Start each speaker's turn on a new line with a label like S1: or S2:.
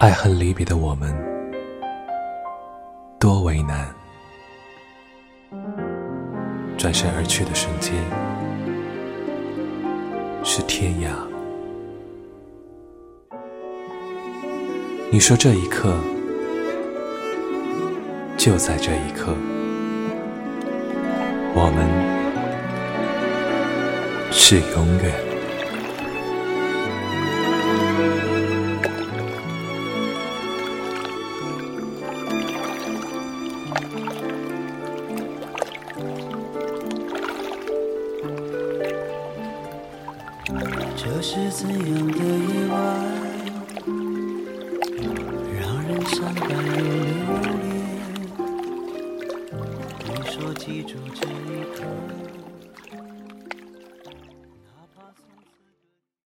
S1: 爱恨离别的我们，多为难。转身而去的瞬间，是天涯。你说这一刻，就在这一刻，我们是永远。
S2: 这是怎样的意外，让人伤感又留恋？你说记住这一刻。